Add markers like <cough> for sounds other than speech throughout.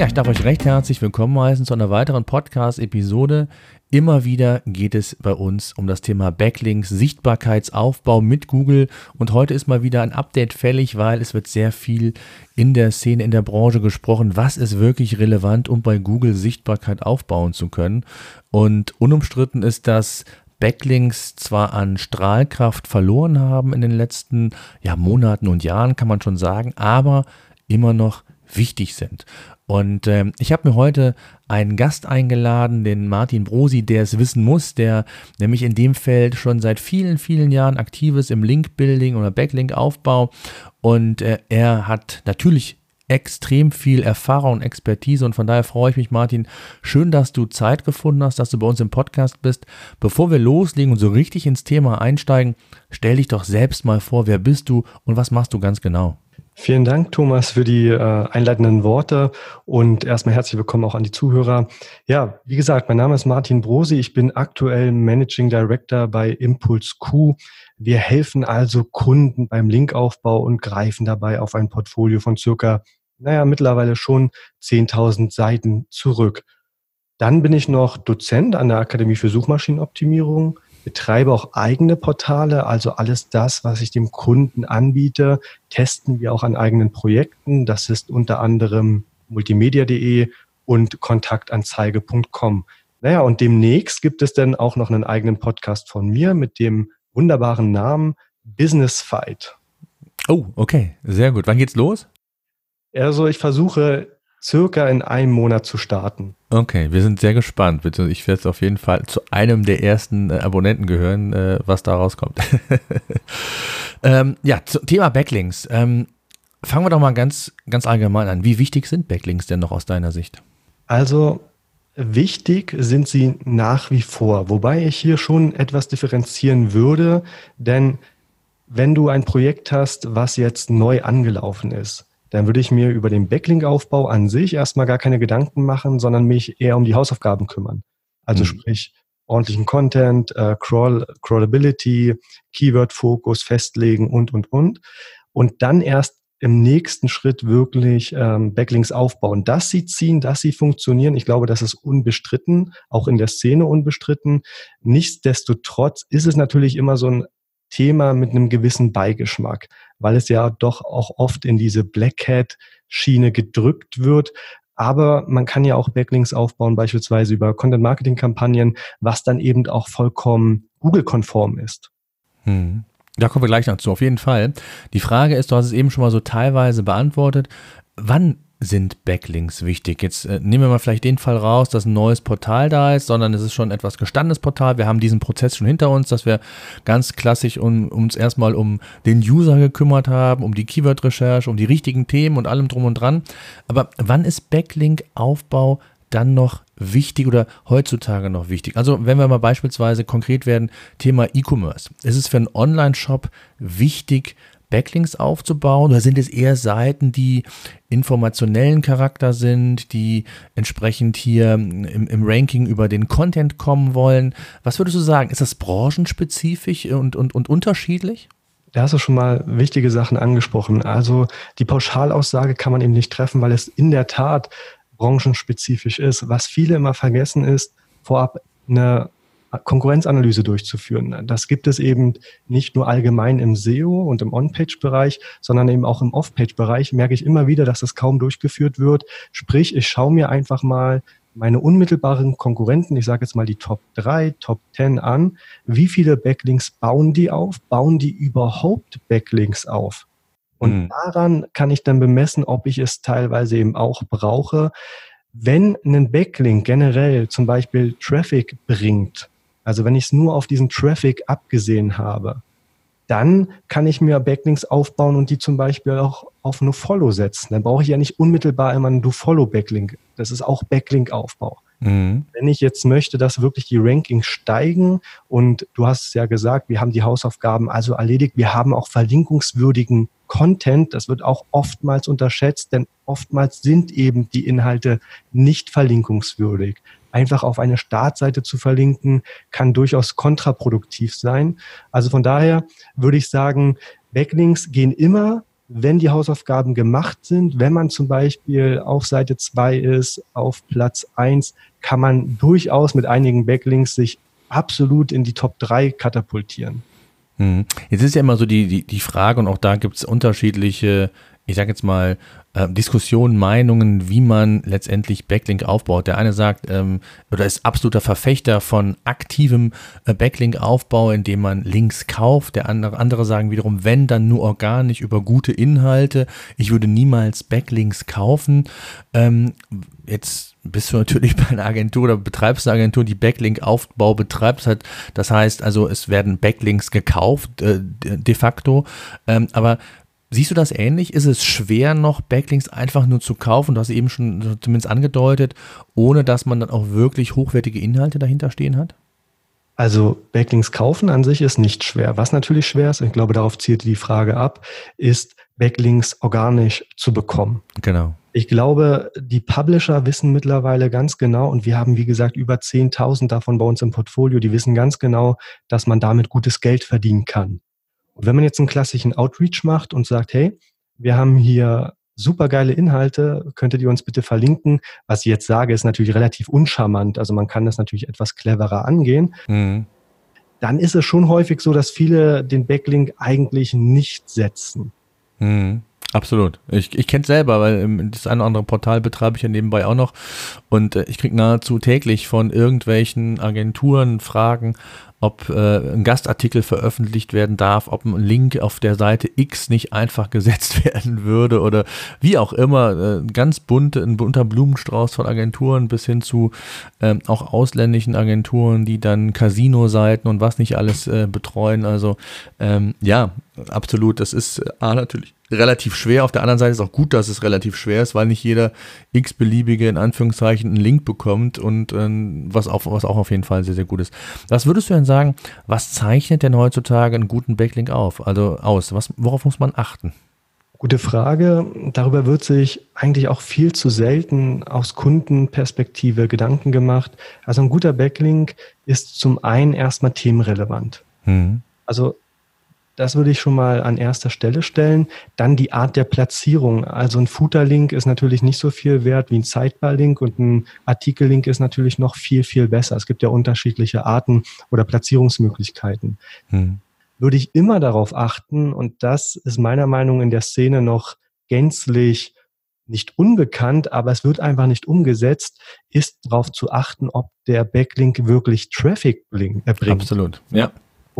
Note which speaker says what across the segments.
Speaker 1: Ja, ich darf euch recht herzlich willkommen heißen zu einer weiteren Podcast-Episode. Immer wieder geht es bei uns um das Thema Backlinks, Sichtbarkeitsaufbau mit Google und heute ist mal wieder ein Update fällig, weil es wird sehr viel in der Szene, in der Branche gesprochen, was ist wirklich relevant, um bei Google Sichtbarkeit aufbauen zu können. Und unumstritten ist, dass Backlinks zwar an Strahlkraft verloren haben in den letzten ja, Monaten und Jahren, kann man schon sagen, aber immer noch wichtig sind. Und ähm, ich habe mir heute einen Gast eingeladen, den Martin Brosi, der es wissen muss, der nämlich in dem Feld schon seit vielen, vielen Jahren aktiv ist im Link-Building oder Backlink-Aufbau. Und äh, er hat natürlich extrem viel Erfahrung und Expertise und von daher freue ich mich, Martin. Schön, dass du Zeit gefunden hast, dass du bei uns im Podcast bist. Bevor wir loslegen und so richtig ins Thema einsteigen, stell dich doch selbst mal vor, wer bist du und was machst du ganz genau?
Speaker 2: Vielen Dank, Thomas, für die äh, einleitenden Worte und erstmal herzlich willkommen auch an die Zuhörer. Ja, wie gesagt, mein Name ist Martin Brosi. Ich bin aktuell Managing Director bei Impulse Q. Wir helfen also Kunden beim Linkaufbau und greifen dabei auf ein Portfolio von circa, naja, mittlerweile schon 10.000 Seiten zurück. Dann bin ich noch Dozent an der Akademie für Suchmaschinenoptimierung betreibe auch eigene Portale, also alles das, was ich dem Kunden anbiete, testen wir auch an eigenen Projekten. Das ist unter anderem multimedia.de und kontaktanzeige.com. Naja, und demnächst gibt es dann auch noch einen eigenen Podcast von mir mit dem wunderbaren Namen Business Fight.
Speaker 1: Oh, okay, sehr gut. Wann geht's los?
Speaker 2: Also ich versuche circa in einem Monat zu starten.
Speaker 1: Okay, wir sind sehr gespannt. Ich werde auf jeden Fall zu einem der ersten äh, Abonnenten gehören, äh, was da rauskommt. <laughs> ähm, ja, zum Thema Backlinks. Ähm, fangen wir doch mal ganz, ganz allgemein an. Wie wichtig sind Backlinks denn noch aus deiner Sicht?
Speaker 2: Also wichtig sind sie nach wie vor, wobei ich hier schon etwas differenzieren würde, denn wenn du ein Projekt hast, was jetzt neu angelaufen ist, dann würde ich mir über den Backlink-Aufbau an sich erstmal gar keine Gedanken machen, sondern mich eher um die Hausaufgaben kümmern. Also mhm. sprich, ordentlichen Content, äh, Crawl, Crawlability, Keyword-Fokus festlegen und, und, und. Und dann erst im nächsten Schritt wirklich ähm, Backlinks aufbauen. Dass sie ziehen, dass sie funktionieren, ich glaube, das ist unbestritten, auch in der Szene unbestritten. Nichtsdestotrotz ist es natürlich immer so ein Thema mit einem gewissen Beigeschmack, weil es ja doch auch oft in diese Black Hat Schiene gedrückt wird. Aber man kann ja auch Backlinks aufbauen, beispielsweise über Content-Marketing-Kampagnen, was dann eben auch vollkommen Google-konform ist.
Speaker 1: Hm. Da kommen wir gleich noch zu, auf jeden Fall. Die Frage ist, du hast es eben schon mal so teilweise beantwortet. Wann sind Backlinks wichtig? Jetzt äh, nehmen wir mal vielleicht den Fall raus, dass ein neues Portal da ist, sondern es ist schon etwas gestandenes Portal. Wir haben diesen Prozess schon hinter uns, dass wir ganz klassisch um, uns erstmal um den User gekümmert haben, um die Keyword-Recherche, um die richtigen Themen und allem drum und dran. Aber wann ist Backlink-Aufbau dann noch wichtig oder heutzutage noch wichtig? Also wenn wir mal beispielsweise konkret werden, Thema E-Commerce. Ist es für einen Online-Shop wichtig, Backlinks aufzubauen? Oder sind es eher Seiten, die informationellen Charakter sind, die entsprechend hier im, im, Ranking über den Content kommen wollen? Was würdest du sagen? Ist das branchenspezifisch und, und, und unterschiedlich?
Speaker 2: Da hast du schon mal wichtige Sachen angesprochen. Also die Pauschalaussage kann man eben nicht treffen, weil es in der Tat branchenspezifisch ist. Was viele immer vergessen ist, vorab eine Konkurrenzanalyse durchzuführen. Das gibt es eben nicht nur allgemein im SEO und im On-Page-Bereich, sondern eben auch im Off-Page-Bereich merke ich immer wieder, dass das kaum durchgeführt wird. Sprich, ich schaue mir einfach mal meine unmittelbaren Konkurrenten, ich sage jetzt mal die Top 3, Top 10 an. Wie viele Backlinks bauen die auf? Bauen die überhaupt Backlinks auf? Und mhm. daran kann ich dann bemessen, ob ich es teilweise eben auch brauche. Wenn ein Backlink generell zum Beispiel Traffic bringt, also wenn ich es nur auf diesen Traffic abgesehen habe, dann kann ich mir Backlinks aufbauen und die zum Beispiel auch auf eine Follow setzen. Dann brauche ich ja nicht unmittelbar immer einen Do-Follow-Backlink. Das ist auch Backlink-Aufbau. Mhm. Wenn ich jetzt möchte, dass wirklich die Rankings steigen und du hast es ja gesagt, wir haben die Hausaufgaben also erledigt, wir haben auch verlinkungswürdigen Content, das wird auch oftmals unterschätzt, denn oftmals sind eben die Inhalte nicht verlinkungswürdig. Einfach auf eine Startseite zu verlinken, kann durchaus kontraproduktiv sein. Also von daher würde ich sagen, Backlinks gehen immer wenn die Hausaufgaben gemacht sind, wenn man zum Beispiel auf Seite 2 ist, auf Platz 1, kann man durchaus mit einigen Backlinks sich absolut in die Top 3 katapultieren.
Speaker 1: Hm. Jetzt ist ja immer so die, die, die Frage, und auch da gibt es unterschiedliche, ich sage jetzt mal, äh, Diskussionen, Meinungen, wie man letztendlich Backlink aufbaut. Der eine sagt, ähm, oder ist absoluter Verfechter von aktivem äh, Backlink-Aufbau, indem man Links kauft. Der andere, andere sagen wiederum, wenn, dann nur organisch über gute Inhalte. Ich würde niemals Backlinks kaufen. Ähm, jetzt bist du natürlich <laughs> bei einer Agentur oder betreibst eine Agentur, die Backlink-Aufbau betreibt. Das heißt also, es werden Backlinks gekauft, äh, de facto. Ähm, aber Siehst du das ähnlich? Ist es schwer, noch Backlinks einfach nur zu kaufen? Du hast eben schon zumindest angedeutet, ohne dass man dann auch wirklich hochwertige Inhalte dahinter stehen hat?
Speaker 2: Also Backlinks kaufen an sich ist nicht schwer. Was natürlich schwer ist, ich glaube, darauf zielt die Frage ab, ist Backlinks organisch zu bekommen.
Speaker 1: Genau.
Speaker 2: Ich glaube, die Publisher wissen mittlerweile ganz genau, und wir haben, wie gesagt, über 10.000 davon bei uns im Portfolio, die wissen ganz genau, dass man damit gutes Geld verdienen kann. Und wenn man jetzt einen klassischen Outreach macht und sagt, hey, wir haben hier super geile Inhalte, könntet ihr uns bitte verlinken? Was ich jetzt sage, ist natürlich relativ uncharmant. Also man kann das natürlich etwas cleverer angehen. Mhm. Dann ist es schon häufig so, dass viele den Backlink eigentlich nicht setzen.
Speaker 1: Mhm. Absolut. Ich, ich kenne es selber, weil das eine oder andere Portal betreibe ich ja nebenbei auch noch. Und äh, ich kriege nahezu täglich von irgendwelchen Agenturen Fragen, ob äh, ein Gastartikel veröffentlicht werden darf, ob ein Link auf der Seite X nicht einfach <laughs> gesetzt werden würde oder wie auch immer. Äh, ganz bunt, ein bunter Blumenstrauß von Agenturen bis hin zu äh, auch ausländischen Agenturen, die dann Casino-Seiten und was nicht alles äh, betreuen. Also ähm, ja, absolut. Das ist äh, A, natürlich relativ schwer. Auf der anderen Seite ist auch gut, dass es relativ schwer ist, weil nicht jeder x-beliebige in Anführungszeichen einen Link bekommt und äh, was, auch, was auch auf jeden Fall sehr, sehr gut ist. Was würdest du denn sagen, was zeichnet denn heutzutage einen guten Backlink auf? Also aus? Was, worauf muss man achten?
Speaker 2: Gute Frage. Darüber wird sich eigentlich auch viel zu selten aus Kundenperspektive Gedanken gemacht. Also ein guter Backlink ist zum einen erstmal themenrelevant. Mhm. Also das würde ich schon mal an erster Stelle stellen. Dann die Art der Platzierung. Also ein Footer-Link ist natürlich nicht so viel wert wie ein Sidebar-Link und ein Artikel-Link ist natürlich noch viel, viel besser. Es gibt ja unterschiedliche Arten oder Platzierungsmöglichkeiten. Hm. Würde ich immer darauf achten und das ist meiner Meinung nach in der Szene noch gänzlich nicht unbekannt, aber es wird einfach nicht umgesetzt, ist darauf zu achten, ob der Backlink wirklich Traffic bringt.
Speaker 1: Absolut, ja.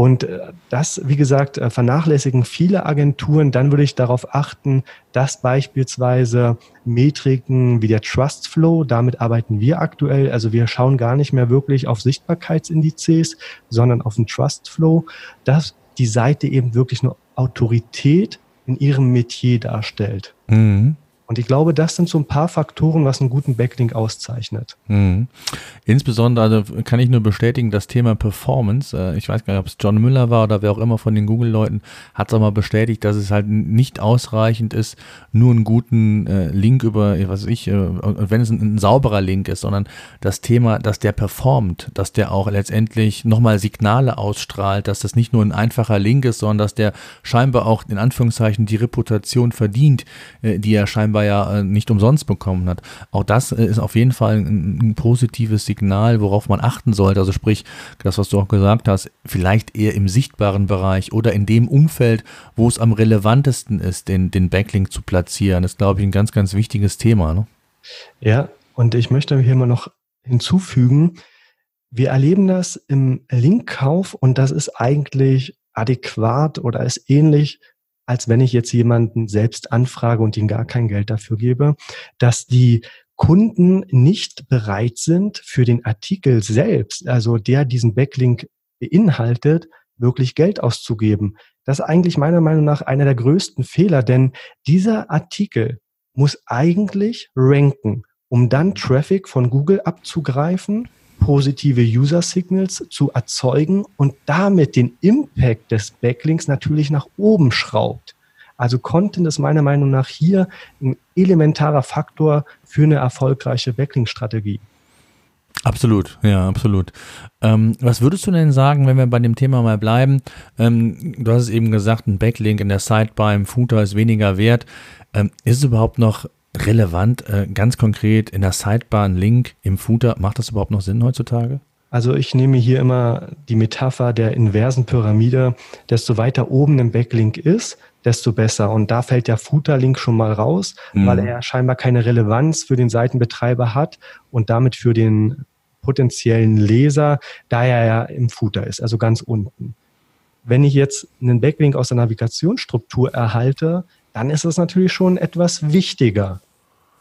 Speaker 2: Und äh, das, wie gesagt, äh, vernachlässigen viele Agenturen. Dann würde ich darauf achten, dass beispielsweise Metriken wie der Trust Flow, damit arbeiten wir aktuell. Also wir schauen gar nicht mehr wirklich auf Sichtbarkeitsindizes, sondern auf den Trust Flow, dass die Seite eben wirklich eine Autorität in ihrem Metier darstellt. Mhm. Und ich glaube, das sind so ein paar Faktoren, was einen guten Backlink auszeichnet.
Speaker 1: Mhm. Insbesondere also kann ich nur bestätigen, das Thema Performance, äh, ich weiß gar nicht, ob es John Müller war oder wer auch immer von den Google-Leuten, hat es auch mal bestätigt, dass es halt nicht ausreichend ist, nur einen guten äh, Link über, was weiß ich, äh, wenn es ein, ein, sauberer Link ist, sondern das Thema, dass der performt, dass der auch letztendlich nochmal Signale ausstrahlt, dass das nicht nur ein einfacher Link ist, sondern dass der scheinbar auch in Anführungszeichen die Reputation verdient, die er scheinbar aber ja äh, nicht umsonst bekommen hat. Auch das äh, ist auf jeden Fall ein, ein, positives Signal, worauf man achten sollte. Also sprich, das, was du auch gesagt hast, vielleicht eher im sichtbaren Bereich oder in dem Umfeld, wo es am relevantesten ist, den, den Backlink zu platzieren. Das ist, glaube ich, ein ganz, ganz wichtiges Thema. Ne?
Speaker 2: Ja, und ich möchte hier mal noch hinzufügen, wir erleben das im Linkkauf und das ist eigentlich adäquat oder ist ähnlich als wenn ich jetzt jemanden selbst anfrage und ihm gar kein Geld dafür gebe, dass die Kunden nicht bereit sind, für den Artikel selbst, also der diesen Backlink beinhaltet, wirklich Geld auszugeben. Das ist eigentlich meiner Meinung nach einer der größten Fehler, denn dieser Artikel muss eigentlich ranken. um dann Traffic von Google abzugreifen, positive User Signals zu erzeugen und damit den Impact des Backlinks natürlich nach oben schraubt. Also Content ist meiner Meinung nach hier ein elementarer Faktor für eine erfolgreiche Backlink-Strategie.
Speaker 1: Absolut, ja, absolut. Ähm, was würdest du denn sagen, wenn wir bei dem Thema mal bleiben? Ähm, du hast es eben gesagt, ein Backlink in der Sidebar im Footer ist weniger wert. Ähm, ist es überhaupt noch relevant, äh, ganz konkret in der Sidebar ein Link im Footer? Macht das überhaupt noch Sinn heutzutage?
Speaker 2: Also ich nehme hier immer die Metapher der inversen Pyramide. Desto weiter oben ein Backlink ist, desto besser. Und da fällt der Footer-Link schon mal raus, mhm. weil er scheinbar keine Relevanz für den Seitenbetreiber hat und damit für den potenziellen Leser, da er ja im Footer ist, also ganz unten. Wenn ich jetzt einen Backlink aus der Navigationsstruktur erhalte, dann ist es natürlich schon etwas wichtiger.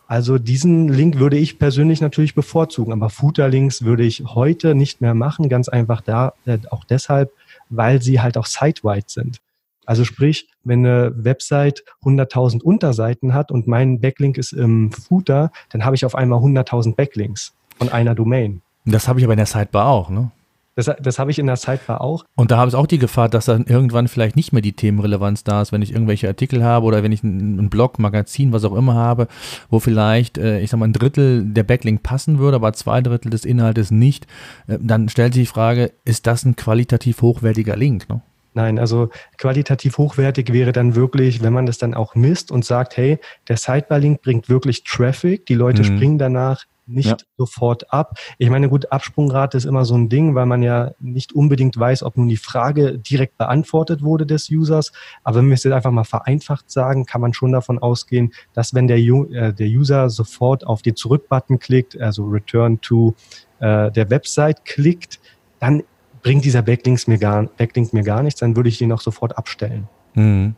Speaker 2: Also diesen Link würde ich persönlich natürlich bevorzugen, aber Footer-Links würde ich heute nicht mehr machen, ganz einfach da, äh, auch deshalb, weil sie halt auch site-wide sind. Also sprich, wenn eine Website 100.000 Unterseiten hat und mein Backlink ist im Footer, dann habe ich auf einmal 100.000 Backlinks von einer Domain.
Speaker 1: Das habe ich aber in der Sidebar auch, ne?
Speaker 2: Das, das habe ich in der Sidebar auch.
Speaker 1: Und da habe ich auch die Gefahr, dass dann irgendwann vielleicht nicht mehr die Themenrelevanz da ist, wenn ich irgendwelche Artikel habe oder wenn ich einen Blog, Magazin, was auch immer habe, wo vielleicht, äh, ich sag mal, ein Drittel der Backlink passen würde, aber zwei Drittel des Inhaltes nicht. Äh, dann stellt sich die Frage, ist das ein qualitativ hochwertiger Link? Ne?
Speaker 2: Nein, also qualitativ hochwertig wäre dann wirklich, wenn man das dann auch misst und sagt, hey, der Sidebar-Link bringt wirklich Traffic, die Leute mhm. springen danach nicht ja. sofort ab. Ich meine, gut, Absprungrate ist immer so ein Ding, weil man ja nicht unbedingt weiß, ob nun die Frage direkt beantwortet wurde des Users. Aber wenn wir es jetzt einfach mal vereinfacht sagen, kann man schon davon ausgehen, dass wenn der, äh, der User sofort auf den Zurück-Button klickt, also Return to äh, der Website klickt, dann bringt dieser Backlinks mir gar, Backlink mir gar nichts, dann würde ich den auch sofort abstellen.
Speaker 1: Mhm.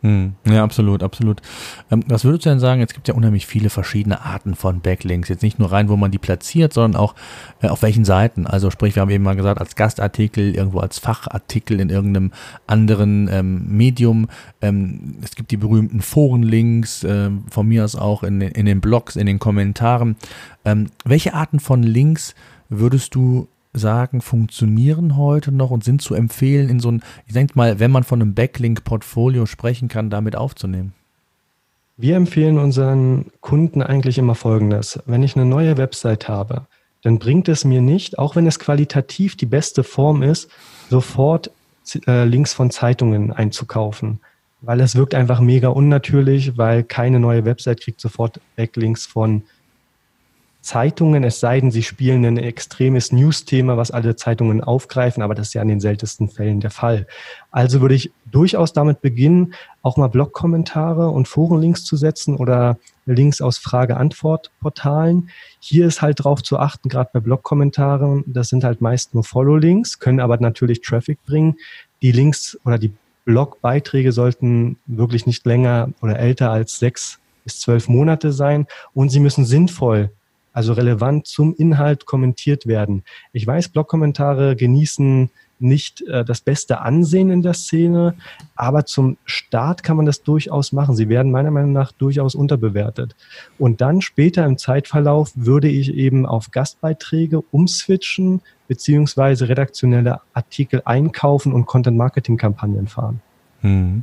Speaker 1: Hm, ja, absolut, absolut. Ähm, was würdest du denn sagen? Es gibt ja unheimlich viele verschiedene Arten von Backlinks. Jetzt nicht nur rein, wo man die platziert, sondern auch äh, auf welchen Seiten. Also sprich, wir haben eben mal gesagt, als Gastartikel, irgendwo als Fachartikel in irgendeinem anderen ähm, Medium. Ähm, es gibt die berühmten Forenlinks, äh, von mir aus auch in, in den Blogs, in den Kommentaren. Ähm, welche Arten von Links würdest du sagen, funktionieren heute noch und sind zu empfehlen, in so ein, ich denke mal, wenn man von einem Backlink-Portfolio sprechen kann, damit aufzunehmen?
Speaker 2: Wir empfehlen unseren Kunden eigentlich immer Folgendes. Wenn ich eine neue Website habe, dann bringt es mir nicht, auch wenn es qualitativ die beste Form ist, sofort äh, Links von Zeitungen einzukaufen. Weil es wirkt einfach mega unnatürlich, weil keine neue Website kriegt sofort Backlinks von Zeitungen, es sei denn, sie spielen ein extremes News-Thema, was alle Zeitungen aufgreifen, aber das ist ja in den seltensten Fällen der Fall. Also würde ich durchaus damit beginnen, auch mal Blog-Kommentare und Forenlinks zu setzen oder Links aus Frage-Antwort-Portalen. Hier ist halt drauf zu achten, gerade bei Blog-Kommentaren, das sind halt meist nur Follow-Links, können aber natürlich Traffic bringen. Die Links oder die Blogbeiträge sollten wirklich nicht länger oder älter als sechs bis zwölf Monate sein und sie müssen sinnvoll also relevant zum Inhalt kommentiert werden. Ich weiß, Blogkommentare genießen nicht äh, das beste Ansehen in der Szene, aber zum Start kann man das durchaus machen. Sie werden meiner Meinung nach durchaus unterbewertet. Und dann später im Zeitverlauf würde ich eben auf Gastbeiträge umswitchen, beziehungsweise redaktionelle Artikel einkaufen und Content-Marketing-Kampagnen fahren.
Speaker 1: Hm.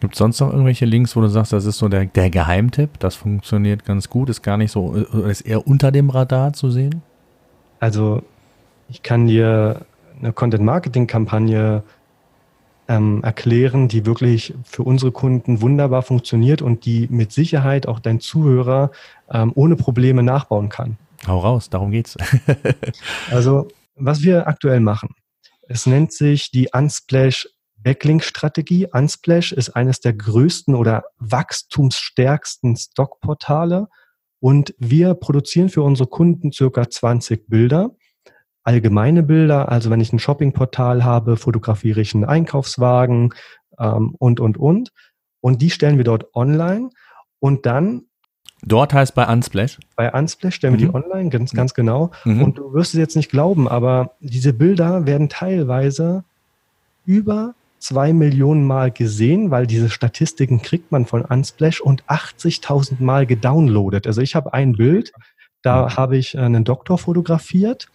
Speaker 1: Gibt es sonst noch irgendwelche Links, wo du sagst, das ist so der, der Geheimtipp, das funktioniert ganz gut, ist gar nicht so, äh, ist eher unter dem Radar zu sehen?
Speaker 2: Also ich kann dir eine Content-Marketing-Kampagne ähm, erklären, die wirklich für unsere Kunden wunderbar funktioniert und die mit Sicherheit auch dein Zuhörer ähm, ohne Probleme nachbauen kann.
Speaker 1: Hau raus, darum geht's. <laughs>
Speaker 2: also, was wir aktuell machen, es nennt sich die Unsplash Backlink-Strategie. Unsplash ist eines der größten oder wachstumsstärksten Stockportale und wir produzieren für unsere Kunden circa 20 Bilder. Allgemeine Bilder, also wenn ich ein Shoppingportal habe, fotografiere ich einen Einkaufswagen ähm, und, und, und. Und die stellen wir dort online und dann
Speaker 1: Dort heißt bei Unsplash?
Speaker 2: Bei Unsplash stellen wir die mhm. online, ganz, ganz genau. Mhm. Und du wirst es jetzt nicht glauben, aber diese Bilder werden teilweise über zwei Millionen Mal gesehen, weil diese Statistiken kriegt man von Unsplash und 80.000 Mal gedownloadet. Also ich habe ein Bild, da mhm. habe ich einen Doktor fotografiert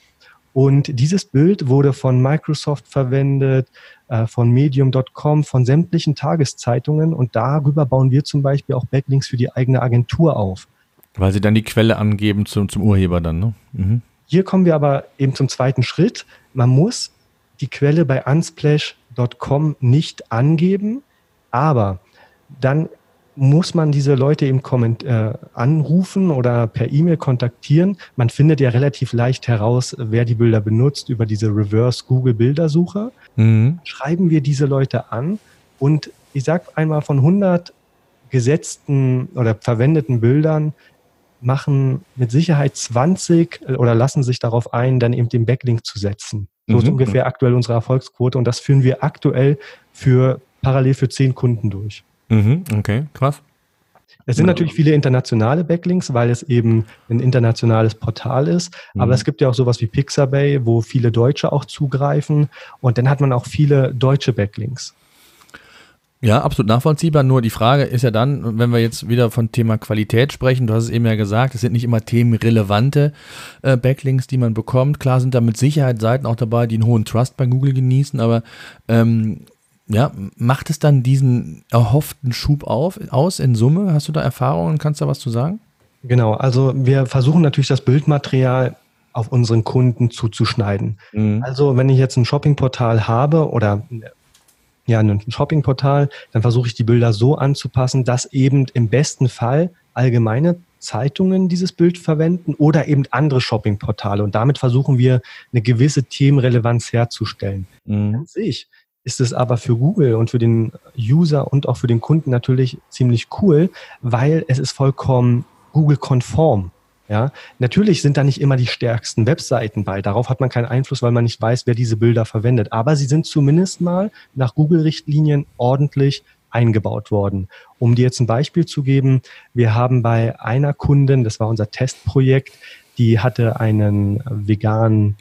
Speaker 2: und dieses Bild wurde von Microsoft verwendet, äh, von medium.com, von sämtlichen Tageszeitungen und darüber bauen wir zum Beispiel auch Backlinks für die eigene Agentur auf.
Speaker 1: Weil sie dann die Quelle angeben zum, zum Urheber dann, ne? Mhm.
Speaker 2: Hier kommen wir aber eben zum zweiten Schritt. Man muss die Quelle bei unsplash.com nicht angeben, aber dann muss man diese Leute eben äh, anrufen oder per E-Mail kontaktieren. Man findet ja relativ leicht heraus, wer die Bilder benutzt über diese Reverse Google Bildersuche. Mhm. Schreiben wir diese Leute an und ich sage einmal von 100 gesetzten oder verwendeten Bildern machen mit Sicherheit 20 äh, oder lassen sich darauf ein, dann eben den Backlink zu setzen. So ist mhm. ungefähr aktuell unsere Erfolgsquote und das führen wir aktuell für parallel für zehn Kunden durch.
Speaker 1: Mhm. Okay, krass.
Speaker 2: Es sind natürlich viele internationale Backlinks, weil es eben ein internationales Portal ist. Aber mhm. es gibt ja auch sowas wie Pixabay, wo viele Deutsche auch zugreifen. Und dann hat man auch viele deutsche Backlinks.
Speaker 1: Ja, absolut nachvollziehbar. Nur die Frage ist ja dann, wenn wir jetzt wieder von Thema Qualität sprechen, du hast es eben ja gesagt, es sind nicht immer themenrelevante äh, Backlinks, die man bekommt. Klar sind da mit Sicherheit Seiten auch dabei, die einen hohen Trust bei Google genießen, aber ähm, ja, macht es dann diesen erhofften Schub auf, aus in Summe? Hast du da Erfahrungen? Kannst du da was zu sagen?
Speaker 2: Genau, also wir versuchen natürlich das Bildmaterial auf unseren Kunden zuzuschneiden. Mhm. Also wenn ich jetzt ein Shoppingportal habe oder ja, ein Shoppingportal, dann versuche ich die Bilder so anzupassen, dass eben im besten Fall allgemeine Zeitungen dieses Bild verwenden oder eben andere Shoppingportale. Und damit versuchen wir eine gewisse Themenrelevanz herzustellen. Mhm. An sich ist es aber für Google und für den User und auch für den Kunden natürlich ziemlich cool, weil es ist vollkommen Google-konform. Ja, natürlich sind da nicht immer die stärksten Webseiten bei. Darauf hat man keinen Einfluss, weil man nicht weiß, wer diese Bilder verwendet. Aber sie sind zumindest mal nach Google-Richtlinien ordentlich eingebaut worden. Um dir jetzt ein Beispiel zu geben, wir haben bei einer Kundin, das war unser Testprojekt, die hatte einen veganen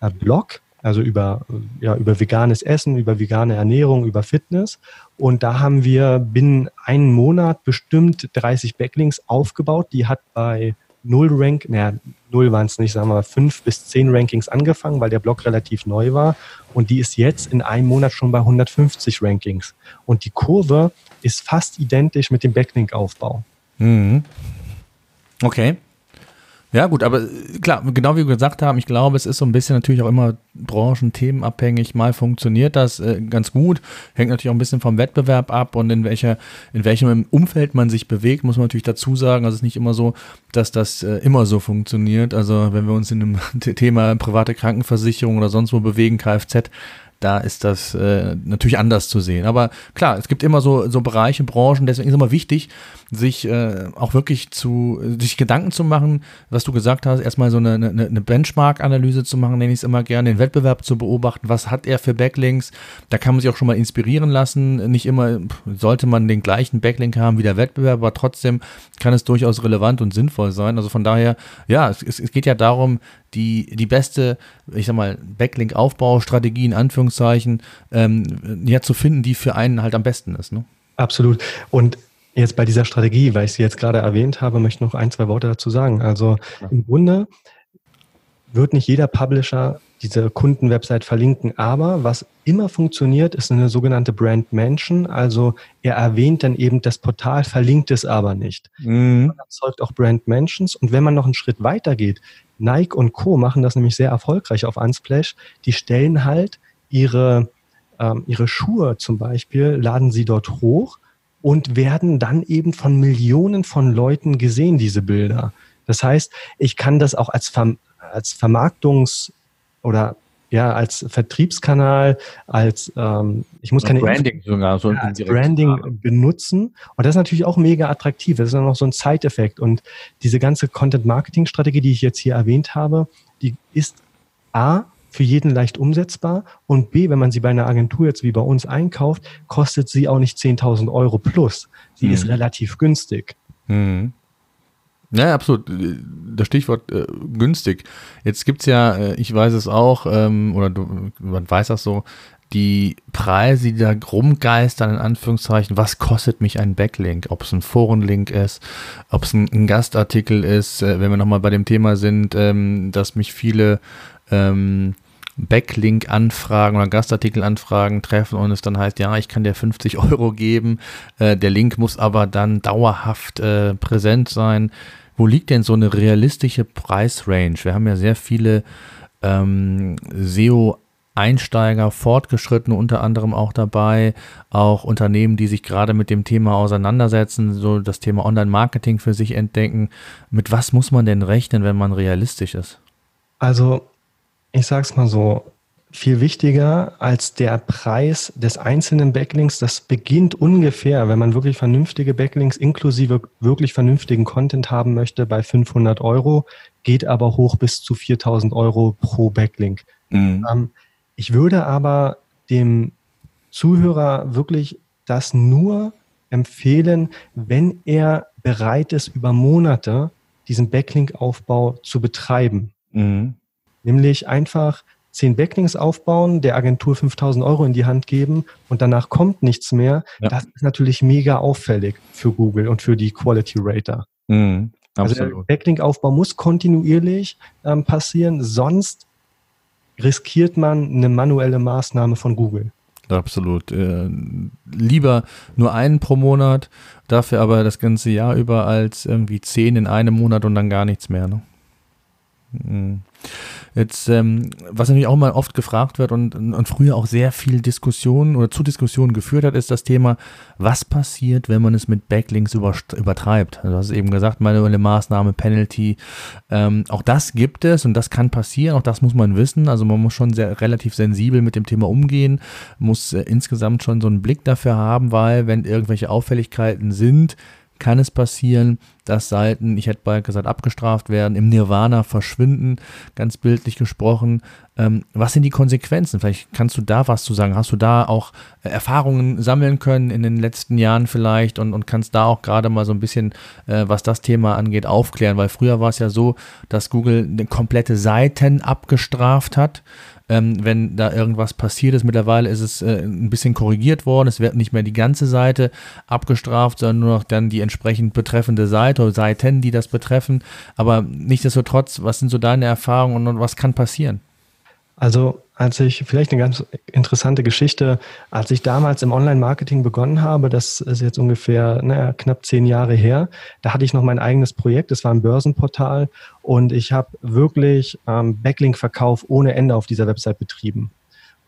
Speaker 2: äh, Blog, also über, ja, über veganes Essen, über vegane Ernährung, über Fitness. Und da haben wir binnen einen Monat bestimmt 30 Backlinks aufgebaut. Die hat bei null Rank, naja, null waren es nicht, sagen wir mal fünf bis zehn Rankings angefangen, weil der Blog relativ neu war. Und die ist jetzt in einem Monat schon bei 150 Rankings. Und die Kurve ist fast identisch mit dem Backlink-Aufbau.
Speaker 1: Mhm. Okay. Ja, gut, aber äh, klar, genau wie wir gesagt haben, ich glaube, es ist so ein bisschen natürlich auch immer branchenthemenabhängig. Mal funktioniert das äh, ganz gut, hängt natürlich auch ein bisschen vom Wettbewerb ab und in welcher, in welchem Umfeld man sich bewegt, muss man natürlich dazu sagen. Also es ist nicht immer so, dass das äh, immer so funktioniert. Also wenn wir uns in einem <laughs> Thema private Krankenversicherung oder sonst wo bewegen, Kfz, da ist das äh, natürlich anders zu sehen. Aber klar, es gibt immer so, so Bereiche, Branchen, deswegen ist es immer wichtig, sich äh, auch wirklich zu, sich Gedanken zu machen, was du gesagt hast, erstmal so eine, eine, eine Benchmark-Analyse zu machen, nenne ich es immer gerne, den Wettbewerb zu beobachten, was hat er für Backlinks, da kann man sich auch schon mal inspirieren lassen, nicht immer sollte man den gleichen Backlink haben wie der Wettbewerb, aber trotzdem kann es durchaus relevant und sinnvoll sein, also von daher, ja, es, es geht ja darum, die, die beste, ich sag mal, Backlink-Aufbaustrategie in Anführungszeichen, ähm, ja, zu finden, die für einen halt am besten ist. Ne?
Speaker 2: Absolut. Und Jetzt bei dieser Strategie, weil ich sie jetzt gerade erwähnt habe, möchte ich noch ein, zwei Worte dazu sagen. Also ja. im Grunde wird nicht jeder Publisher diese Kundenwebsite verlinken, aber was immer funktioniert, ist eine sogenannte Brand Mention. Also er erwähnt dann eben das Portal, verlinkt es aber nicht. Mhm. Man erzeugt auch Brand Mentions und wenn man noch einen Schritt weiter geht, Nike und Co. machen das nämlich sehr erfolgreich auf Unsplash. Die stellen halt ihre, ähm, ihre Schuhe zum Beispiel, laden sie dort hoch und werden dann eben von Millionen von Leuten gesehen, diese Bilder. Das heißt, ich kann das auch als, Ver als Vermarktungs- oder ja, als Vertriebskanal, als ähm, ich muss keine
Speaker 1: Branding Info sogar so
Speaker 2: ja, Branding benutzen. Und das ist natürlich auch mega attraktiv. Das ist dann noch so ein Side-Effekt. Und diese ganze Content-Marketing-Strategie, die ich jetzt hier erwähnt habe, die ist A, für jeden leicht umsetzbar und B, wenn man sie bei einer Agentur jetzt wie bei uns einkauft, kostet sie auch nicht 10.000 Euro plus. Sie mhm. ist relativ günstig.
Speaker 1: Mhm. Ja, absolut. Das Stichwort äh, günstig. Jetzt gibt es ja, äh, ich weiß es auch, ähm, oder du, man weiß das so, die Preise, die da rumgeistern, in Anführungszeichen, was kostet mich ein Backlink? Ob es ein Forenlink ist, ob es ein, ein, Gastartikel ist, äh, wenn wir nochmal bei dem Thema sind, ähm, dass mich viele ähm, Backlink-Anfragen oder Gastartikel-Anfragen treffen und es dann heißt, ja, ich kann dir 50 <laughs> Euro geben, äh, der Link muss aber dann dauerhaft äh, präsent sein. Wo liegt denn so eine realistische Preisrange? Wir haben ja sehr viele ähm, SEO Einsteiger, Fortgeschrittene unter anderem auch dabei, auch Unternehmen, die sich gerade mit dem Thema auseinandersetzen, so das Thema Online-Marketing für sich entdecken. Mit was muss man denn rechnen, wenn man realistisch ist?
Speaker 2: Also, ich sage es mal so, viel wichtiger als der Preis des einzelnen Backlinks, das beginnt ungefähr, wenn man wirklich vernünftige Backlinks inklusive wirklich vernünftigen Content haben möchte, bei 500 Euro, geht aber hoch bis zu 4000 Euro pro Backlink. Mhm. Ähm, ich würde aber dem Zuhörer wirklich das nur empfehlen, wenn er bereit ist, über Monate diesen Backlink-Aufbau zu betreiben. Mhm. Nämlich einfach zehn Backlinks aufbauen, der Agentur 5000 Euro in die Hand geben und danach kommt nichts mehr. Ja. Das ist natürlich mega auffällig für Google und für die Quality Rater. Mhm, also der Backlink-Aufbau muss kontinuierlich ähm, passieren, sonst riskiert man eine manuelle Maßnahme von Google.
Speaker 1: Absolut. Äh, lieber nur einen pro Monat, dafür aber das ganze Jahr über als irgendwie zehn in einem Monat und dann gar nichts mehr. Ne? Mhm. Jetzt, ähm, was natürlich auch mal oft gefragt wird und, und früher auch sehr viel Diskussionen oder zu Diskussionen geführt hat, ist das Thema, was passiert, wenn man es mit Backlinks über, übertreibt. Also du hast eben gesagt, manuelle Maßnahme, Penalty. Ähm, auch das gibt es und das kann passieren, auch das muss man wissen. Also man muss schon sehr relativ sensibel mit dem Thema umgehen, muss äh, insgesamt schon so einen Blick dafür haben, weil wenn irgendwelche Auffälligkeiten sind, kann es passieren, dass Seiten, ich hätte bald gesagt, abgestraft werden, im Nirvana verschwinden, ganz bildlich gesprochen. Ähm, was sind die Konsequenzen? Vielleicht kannst du da was zu sagen. Hast du da auch äh, Erfahrungen sammeln können in den letzten Jahren vielleicht und, und kannst da auch gerade mal so ein bisschen, äh, was das Thema angeht, aufklären? Weil früher war es ja so, dass Google komplette Seiten abgestraft hat ähm, wenn da irgendwas passiert ist. Mittlerweile ist es äh, ein bisschen korrigiert worden. Es wird nicht mehr die ganze Seite abgestraft, sondern nur noch dann die entsprechend betreffende Seite oder Seiten, die das betreffen. Aber nichtsdestotrotz, was sind so deine Erfahrungen und was kann passieren?
Speaker 2: Also als ich, vielleicht eine ganz interessante Geschichte, als ich damals im Online-Marketing begonnen habe, das ist jetzt ungefähr naja, knapp zehn Jahre her, da hatte ich noch mein eigenes Projekt, das war ein Börsenportal und ich habe wirklich ähm, Backlink-Verkauf ohne Ende auf dieser Website betrieben.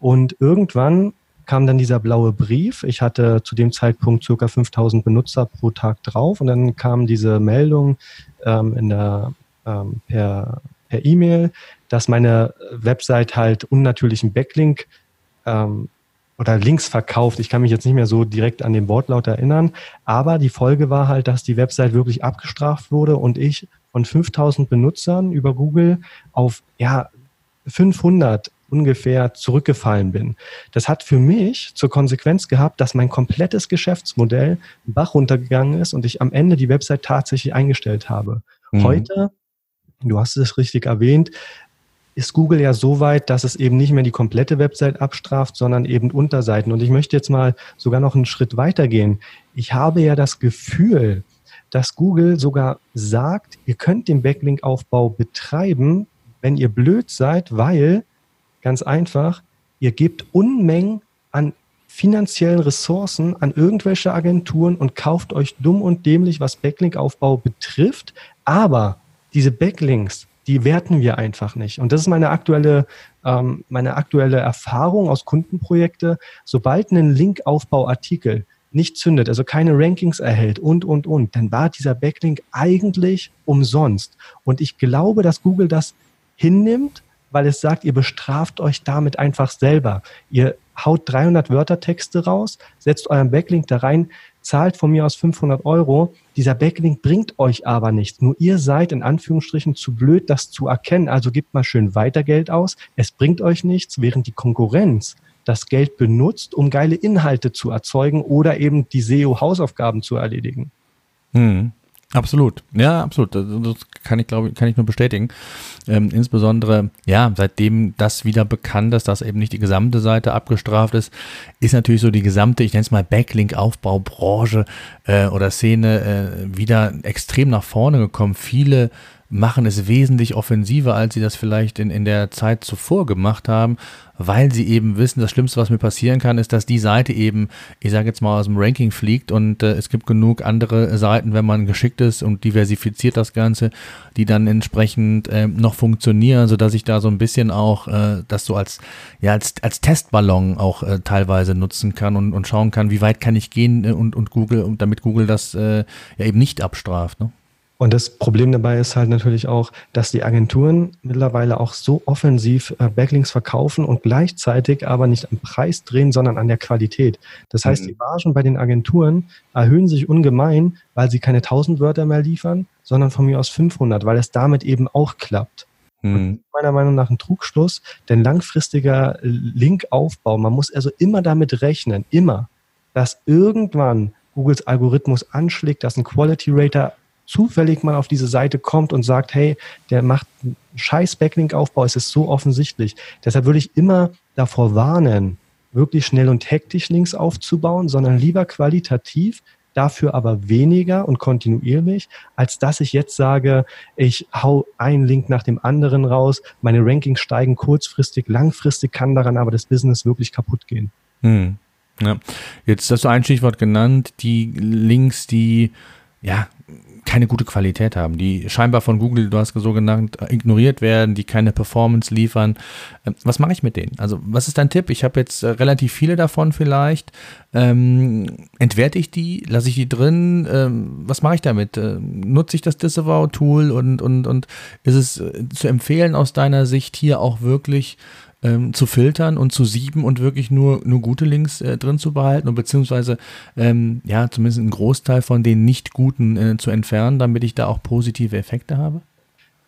Speaker 2: Und irgendwann kam dann dieser blaue Brief. Ich hatte zu dem Zeitpunkt circa 5000 Benutzer pro Tag drauf und dann kam diese Meldung ähm, in der, ähm, per per E-Mail, dass meine Website halt unnatürlichen Backlink ähm, oder Links verkauft. Ich kann mich jetzt nicht mehr so direkt an den Wortlaut erinnern, aber die Folge war halt, dass die Website wirklich abgestraft wurde und ich von 5000 Benutzern über Google auf ja 500 ungefähr zurückgefallen bin. Das hat für mich zur Konsequenz gehabt, dass mein komplettes Geschäftsmodell Bach runtergegangen ist und ich am Ende die Website tatsächlich eingestellt habe. Mhm. Heute du hast es richtig erwähnt, ist Google ja so weit, dass es eben nicht mehr die komplette Website abstraft, sondern eben Unterseiten. Und ich möchte jetzt mal sogar noch einen Schritt weiter gehen. Ich habe ja das Gefühl, dass Google sogar sagt, ihr könnt den Backlink-Aufbau betreiben, wenn ihr blöd seid, weil ganz einfach, ihr gebt Unmengen an finanziellen Ressourcen an irgendwelche Agenturen und kauft euch dumm und dämlich, was Backlink-Aufbau betrifft. Aber diese Backlinks, die werten wir einfach nicht. Und das ist meine aktuelle, ähm, meine aktuelle Erfahrung aus Kundenprojekte. Sobald ein Linkaufbauartikel nicht zündet, also keine Rankings erhält und, und, und, dann war dieser Backlink eigentlich umsonst. Und ich glaube, dass Google das hinnimmt, weil es sagt, ihr bestraft euch damit einfach selber. Ihr haut 300 Wörtertexte raus, setzt euren Backlink da rein, zahlt von mir aus 500 Euro. Dieser Backlink bringt euch aber nichts. Nur ihr seid in Anführungsstrichen zu blöd, das zu erkennen. Also gebt mal schön weiter Geld aus. Es bringt euch nichts, während die Konkurrenz das Geld benutzt, um geile Inhalte zu erzeugen oder eben die SEO-Hausaufgaben zu erledigen.
Speaker 1: Hm. Absolut, ja, absolut. Das, kann ich glaube, kann ich nur bestätigen. Ähm, insbesondere, ja, seitdem das wieder bekannt ist, dass eben nicht die gesamte Seite abgestraft ist, ist natürlich so die gesamte, ich nenne es mal Backlink-Aufbaubranche äh, oder Szene äh, wieder extrem nach vorne gekommen. Viele machen es wesentlich offensiver, als sie das vielleicht in, in der Zeit zuvor gemacht haben, weil sie eben wissen, das Schlimmste, was mir passieren kann, ist, dass die Seite eben, ich sage jetzt mal, aus dem Ranking fliegt und äh, es gibt genug andere Seiten, wenn man geschickt ist und diversifiziert das Ganze, die dann entsprechend äh, noch funktionieren, sodass ich da so ein bisschen auch äh, das so als, ja, als, als Testballon auch äh, teilweise nutzen kann und, und schauen kann, wie weit kann ich gehen äh, und, und Google, und damit Google das äh, ja eben nicht abstraft. Ne?
Speaker 2: Und das Problem dabei ist halt natürlich auch, dass die Agenturen mittlerweile auch so offensiv äh, Backlinks verkaufen und gleichzeitig aber nicht am Preis drehen, sondern an der Qualität. Das heißt, mhm. die Margen bei den Agenturen erhöhen sich ungemein, weil sie keine 1000 Wörter mehr liefern, sondern von mir aus 500, weil es damit eben auch klappt. Mhm. Meiner Meinung nach ein Trugschluss, denn langfristiger Linkaufbau, man muss also immer damit rechnen, immer, dass irgendwann Googles Algorithmus anschlägt, dass ein Quality Rater zufällig mal auf diese Seite kommt und sagt, hey, der macht einen scheiß Backlink-Aufbau, es ist so offensichtlich. Deshalb würde ich immer davor warnen, wirklich schnell und hektisch Links aufzubauen, sondern lieber qualitativ, dafür aber weniger und kontinuierlich, als dass ich jetzt sage, ich hau einen Link nach dem anderen raus, meine Rankings steigen kurzfristig, langfristig kann daran aber das Business wirklich kaputt gehen. Hm.
Speaker 1: Ja. Jetzt hast du ein Stichwort genannt, die Links, die ja keine gute Qualität haben, die scheinbar von Google, du hast so genannt, ignoriert werden, die keine Performance liefern. Ähm, was mache ich mit denen? Also, was ist dein Tipp? Ich habe jetzt äh, relativ viele davon vielleicht. Ähm, entwerte ich die? Lasse ich die drin? Ähm, was mache ich damit? Ähm, nutze ich das Disavow-Tool und, und, und ist es äh, zu empfehlen aus deiner Sicht hier auch wirklich ähm, zu filtern und zu sieben und wirklich nur, nur gute Links äh, drin zu behalten und beziehungsweise ähm, ja zumindest einen Großteil von den nicht guten äh, zu entfernen, damit ich da auch positive Effekte habe?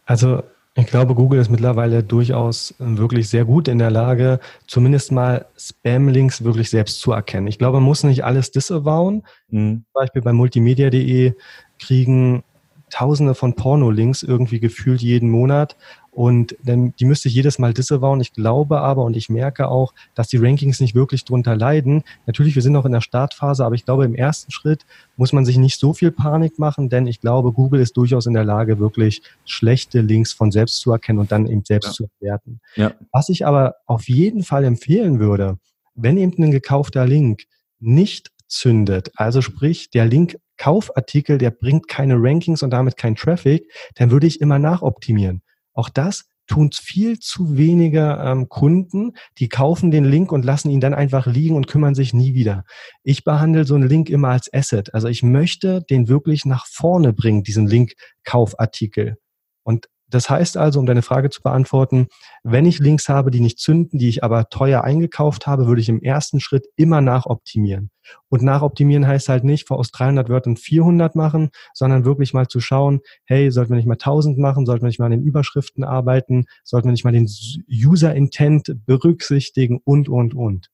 Speaker 2: Also ich glaube, Google ist mittlerweile durchaus äh, wirklich sehr gut in der Lage, zumindest mal Spam-Links wirklich selbst zu erkennen. Ich glaube, man muss nicht alles disavowen. Mhm. Zum Beispiel bei multimedia.de kriegen Tausende von Porno-Links irgendwie gefühlt jeden Monat und dann, die müsste ich jedes Mal disavowen. Ich glaube aber und ich merke auch, dass die Rankings nicht wirklich drunter leiden. Natürlich, wir sind noch in der Startphase, aber ich glaube, im ersten Schritt muss man sich nicht so viel Panik machen, denn ich glaube, Google ist durchaus in der Lage, wirklich schlechte Links von selbst zu erkennen und dann eben selbst ja. zu bewerten. Ja. Was ich aber auf jeden Fall empfehlen würde, wenn eben ein gekaufter Link nicht zündet, also sprich, der Link Kaufartikel, der bringt keine Rankings und damit kein Traffic, dann würde ich immer nachoptimieren. Auch das tun viel zu wenige ähm, Kunden, die kaufen den Link und lassen ihn dann einfach liegen und kümmern sich nie wieder. Ich behandle so einen Link immer als Asset. Also ich möchte den wirklich nach vorne bringen, diesen Link-Kaufartikel. Und das heißt also, um deine Frage zu beantworten, wenn ich Links habe, die nicht zünden, die ich aber teuer eingekauft habe, würde ich im ersten Schritt immer nachoptimieren. Und nachoptimieren heißt halt nicht aus 300 Wörtern 400 machen, sondern wirklich mal zu schauen, hey, sollten wir nicht mal 1000 machen, sollten wir nicht mal an den Überschriften arbeiten, sollten wir nicht mal den User Intent berücksichtigen und, und, und.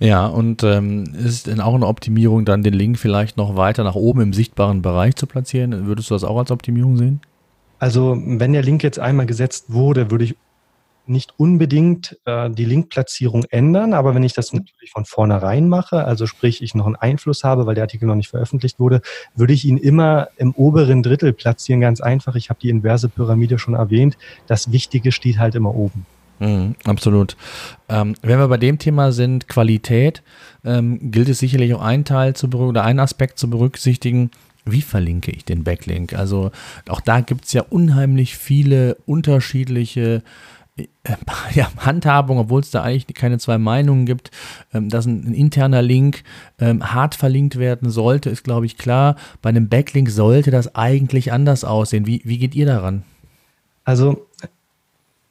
Speaker 1: Ja, und ähm, ist denn auch eine Optimierung, dann den Link vielleicht noch weiter nach oben im sichtbaren Bereich zu platzieren? Würdest du das auch als Optimierung sehen?
Speaker 2: Also wenn der Link jetzt einmal gesetzt wurde, würde ich nicht unbedingt äh, die Linkplatzierung ändern, aber wenn ich das natürlich von vornherein mache, also sprich ich noch einen Einfluss habe, weil der Artikel noch nicht veröffentlicht wurde, würde ich ihn immer im oberen Drittel platzieren, ganz einfach. Ich habe die inverse Pyramide schon erwähnt. Das Wichtige steht halt immer oben.
Speaker 1: Mhm, absolut. Ähm, wenn wir bei dem Thema sind, Qualität, ähm, gilt es sicherlich auch einen Teil zu oder einen Aspekt zu berücksichtigen, wie verlinke ich den Backlink? Also auch da gibt es ja unheimlich viele unterschiedliche äh, <laughs> ja, Handhabung, obwohl es da eigentlich keine zwei Meinungen gibt, ähm, dass ein, interner Link ähm, hart verlinkt werden sollte, ist, glaube ich, klar. Bei einem Backlink sollte das eigentlich anders aussehen. Wie, wie geht ihr daran?
Speaker 2: Also,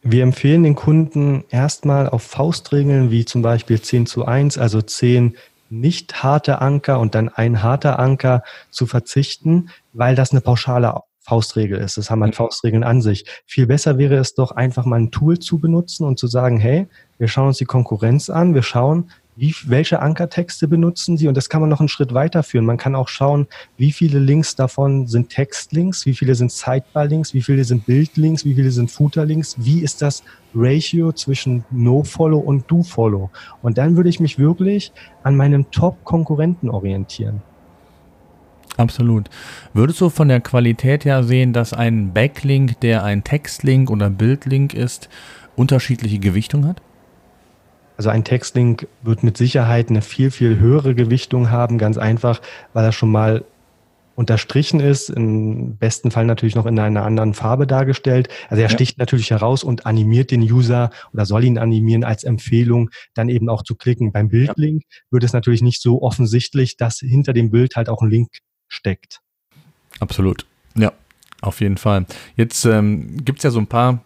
Speaker 2: wir empfehlen den Kunden erstmal auf Faustregeln wie zum Beispiel 10 zu 1, also 10 nicht harte Anker und dann ein harter Anker zu verzichten, weil das eine pauschale Faustregel ist. Das haben halt Faustregeln an sich. Viel besser wäre es doch einfach mal ein Tool zu benutzen und zu sagen, hey, wir schauen uns die Konkurrenz an, wir schauen, wie, welche Ankertexte benutzen Sie? Und das kann man noch einen Schritt weiterführen. Man kann auch schauen, wie viele Links davon sind Textlinks, wie viele sind Sidebar-Links, wie viele sind Bildlinks, wie viele sind Footer-Links, wie ist das Ratio zwischen No-Follow und Do-Follow? Und dann würde ich mich wirklich an meinem Top-Konkurrenten orientieren.
Speaker 1: Absolut. Würdest du von der Qualität her sehen, dass ein Backlink, der ein Textlink oder Bildlink ist, unterschiedliche Gewichtung hat?
Speaker 2: Also ein Textlink wird mit Sicherheit eine viel, viel höhere Gewichtung haben, ganz einfach, weil er schon mal unterstrichen ist, im besten Fall natürlich noch in einer anderen Farbe dargestellt. Also er ja. sticht natürlich heraus und animiert den User oder soll ihn animieren als Empfehlung, dann eben auch zu klicken. Beim Bildlink ja. wird es natürlich nicht so offensichtlich, dass hinter dem Bild halt auch ein Link steckt.
Speaker 1: Absolut. Ja, auf jeden Fall. Jetzt ähm, gibt es ja so ein paar,